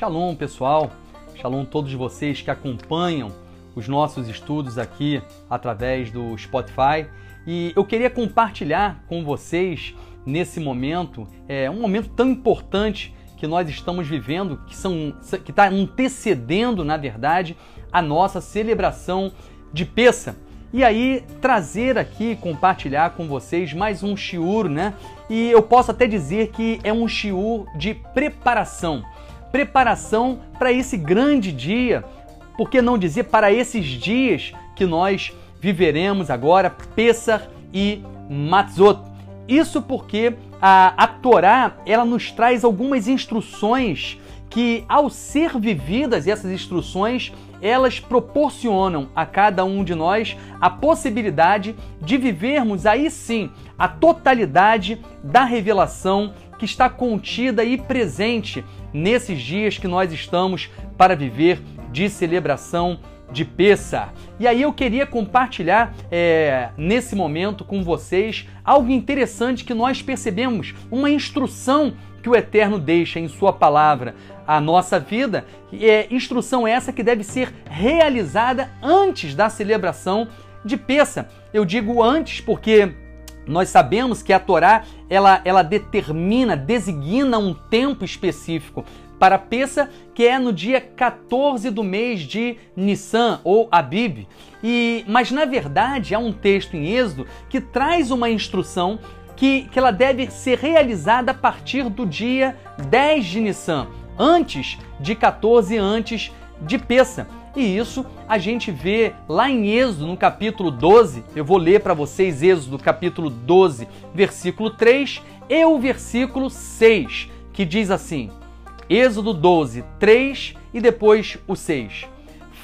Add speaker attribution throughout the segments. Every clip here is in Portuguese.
Speaker 1: Shalom, pessoal. Shalom todos vocês que acompanham os nossos estudos aqui através do Spotify. E eu queria compartilhar com vocês nesse momento, é um momento tão importante que nós estamos vivendo, que são que está antecedendo, na verdade, a nossa celebração de Peça. E aí trazer aqui, compartilhar com vocês mais um shiur, né? E eu posso até dizer que é um shiur de preparação. Preparação para esse grande dia, por que não dizer para esses dias que nós viveremos agora, Pessah e Matzot. Isso porque a, a Torá, ela nos traz algumas instruções que, ao ser vividas essas instruções, elas proporcionam a cada um de nós a possibilidade de vivermos aí sim a totalidade da revelação que está contida e presente nesses dias que nós estamos para viver de celebração de Pessah. E aí eu queria compartilhar é, nesse momento com vocês algo interessante que nós percebemos, uma instrução que o Eterno deixa em Sua palavra a nossa vida, é instrução essa que deve ser realizada antes da celebração de Peça. Eu digo antes porque nós sabemos que a Torá ela, ela determina, designa um tempo específico para Peça, que é no dia 14 do mês de Nissan ou Abib. E, mas na verdade há um texto em Êxodo que traz uma instrução que, que ela deve ser realizada a partir do dia 10 de Nissan antes de 14 antes de Peça. E isso a gente vê lá em Êxodo, no capítulo 12. Eu vou ler para vocês Êxodo, capítulo 12, versículo 3 e o versículo 6, que diz assim: Êxodo 12, 3 e depois o 6.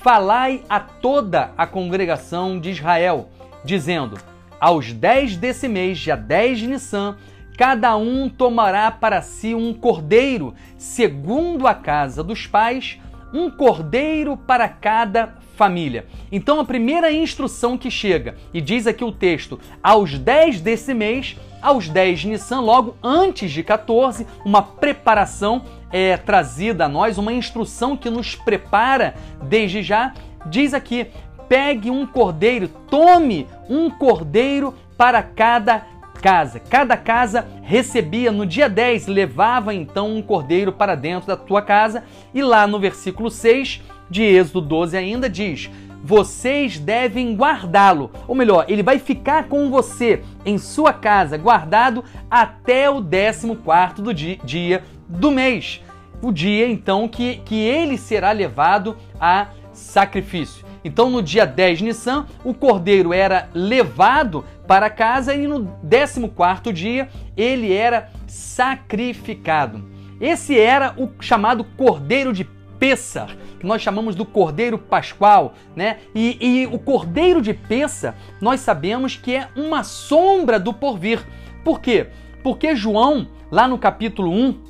Speaker 1: Falai a toda a congregação de Israel, dizendo: Aos 10 desse mês, dia 10 de Nissan, Cada um tomará para si um cordeiro, segundo a casa dos pais, um cordeiro para cada família. Então, a primeira instrução que chega, e diz aqui o texto, aos 10 desse mês, aos 10 de Nissan, logo antes de 14, uma preparação é trazida a nós, uma instrução que nos prepara desde já, diz aqui: pegue um cordeiro, tome um cordeiro para cada casa. Cada casa recebia no dia 10, levava então um cordeiro para dentro da tua casa, e lá no versículo 6 de Êxodo 12 ainda diz: vocês devem guardá-lo. Ou melhor, ele vai ficar com você em sua casa, guardado até o 14 do dia, dia do mês. O dia então que, que ele será levado a sacrifício. Então, no dia 10 de Nissan, o cordeiro era levado para casa e no 14 dia ele era sacrificado. Esse era o chamado cordeiro de Pessar, que nós chamamos do Cordeiro Pascual, né? E, e, o Cordeiro de Pessar, nós sabemos que é uma sombra do porvir. Por quê? Porque João, lá no capítulo 1,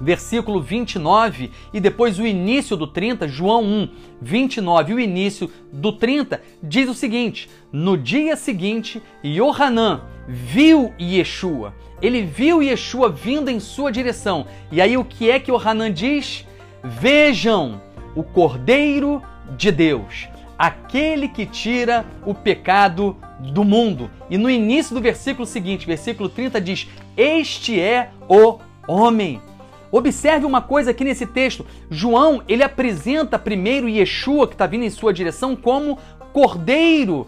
Speaker 1: versículo 29 e depois o início do 30, João 1, 29 e o início do 30, diz o seguinte: No dia seguinte, Yohanan viu Yeshua. Ele viu Yeshua vindo em sua direção. E aí o que é que Yohanan diz? Vejam o Cordeiro de Deus, aquele que tira o pecado do mundo. E no início do versículo seguinte, versículo 30 diz: Este é o homem Observe uma coisa aqui nesse texto. João, ele apresenta primeiro Yeshua, que está vindo em sua direção, como cordeiro,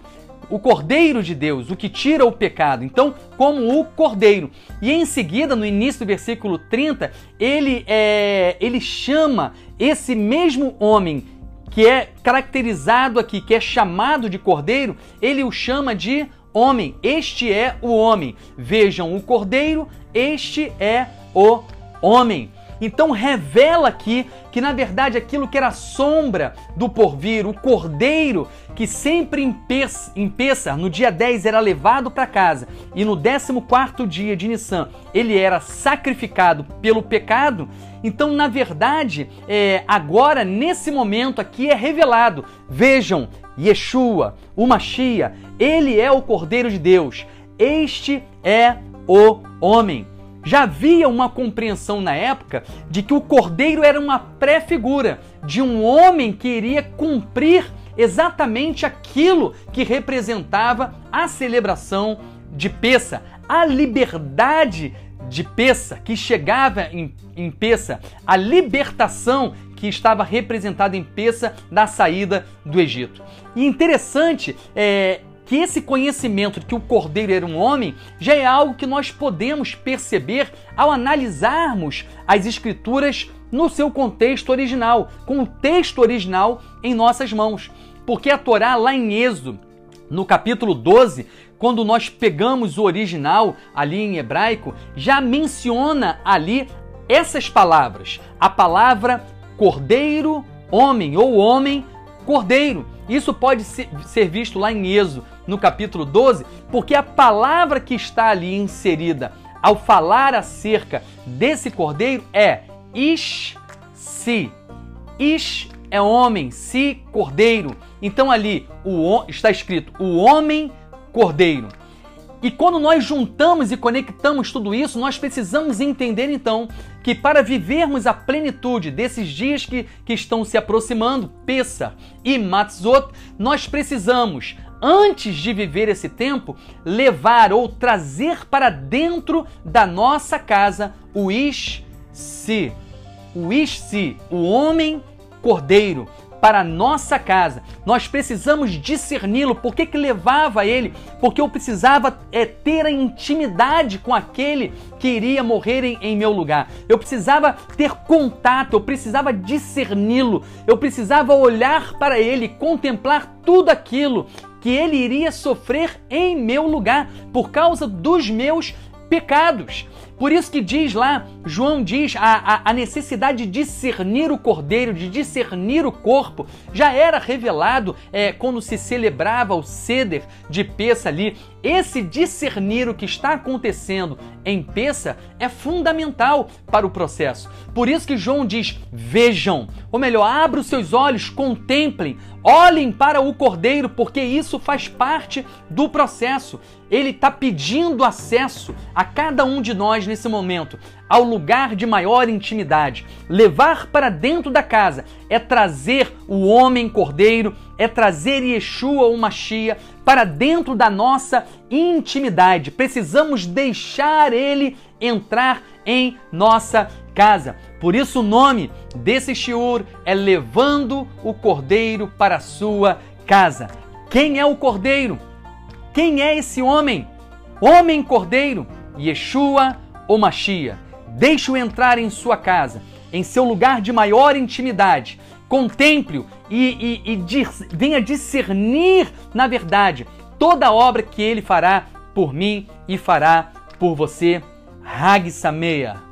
Speaker 1: o cordeiro de Deus, o que tira o pecado. Então, como o cordeiro. E em seguida, no início do versículo 30, ele, é, ele chama esse mesmo homem que é caracterizado aqui, que é chamado de cordeiro, ele o chama de homem. Este é o homem. Vejam o cordeiro, este é o homem. Então revela aqui que na verdade aquilo que era sombra do porvir, o cordeiro que sempre em Pessar, no dia 10 era levado para casa e no 14 dia de Nissan ele era sacrificado pelo pecado, então na verdade é, agora nesse momento aqui é revelado, vejam, Yeshua, o Machia, ele é o Cordeiro de Deus, este é o homem. Já havia uma compreensão na época de que o cordeiro era uma pré-figura de um homem que iria cumprir exatamente aquilo que representava a celebração de Peça, a liberdade de Peça, que chegava em, em Peça, a libertação que estava representada em Peça da saída do Egito. E interessante é, que esse conhecimento de que o cordeiro era um homem já é algo que nós podemos perceber ao analisarmos as escrituras no seu contexto original, com o texto original em nossas mãos. Porque a Torá, lá em Êxodo, no capítulo 12, quando nós pegamos o original ali em hebraico, já menciona ali essas palavras. A palavra cordeiro, homem ou homem, cordeiro. Isso pode ser visto lá em Êxodo, no capítulo 12, porque a palavra que está ali inserida ao falar acerca desse cordeiro é ish-si. Ish é homem, si cordeiro. Então ali o, está escrito o homem cordeiro. E quando nós juntamos e conectamos tudo isso, nós precisamos entender então que para vivermos a plenitude desses dias que, que estão se aproximando, Pessa e Matzot, nós precisamos, antes de viver esse tempo, levar ou trazer para dentro da nossa casa o Ish-Si. O Ish-Si, o homem cordeiro, para a nossa casa. Nós precisamos discerni-lo. Por que, que levava ele? Porque eu precisava é, ter a intimidade com aquele que iria morrer em, em meu lugar. Eu precisava ter contato, eu precisava discerni-lo, eu precisava olhar para ele, contemplar tudo aquilo que ele iria sofrer em meu lugar por causa dos meus pecados. Por isso que diz lá, João diz, a, a, a, necessidade de discernir o cordeiro, de discernir o corpo, já era revelado é, quando se celebrava o ceder de Peça ali. Esse discernir o que está acontecendo em Peça é fundamental para o processo. Por isso que João diz: vejam, ou melhor, abra os seus olhos, contemplem, olhem para o cordeiro, porque isso faz parte do processo. Ele está pedindo acesso a cada um de nós nesse momento ao lugar de maior intimidade. Levar para dentro da casa é trazer o homem cordeiro, é trazer Yeshua ou Machia para dentro da nossa intimidade. Precisamos deixar ele entrar em nossa casa. Por isso o nome desse shiur é Levando o Cordeiro para a sua casa. Quem é o Cordeiro? Quem é esse homem? Homem Cordeiro, Yeshua ou Machia. Deixe-o entrar em sua casa, em seu lugar de maior intimidade. Contemple-o e, e, e venha discernir, na verdade, toda a obra que ele fará por mim e fará por você. Hag Sameia.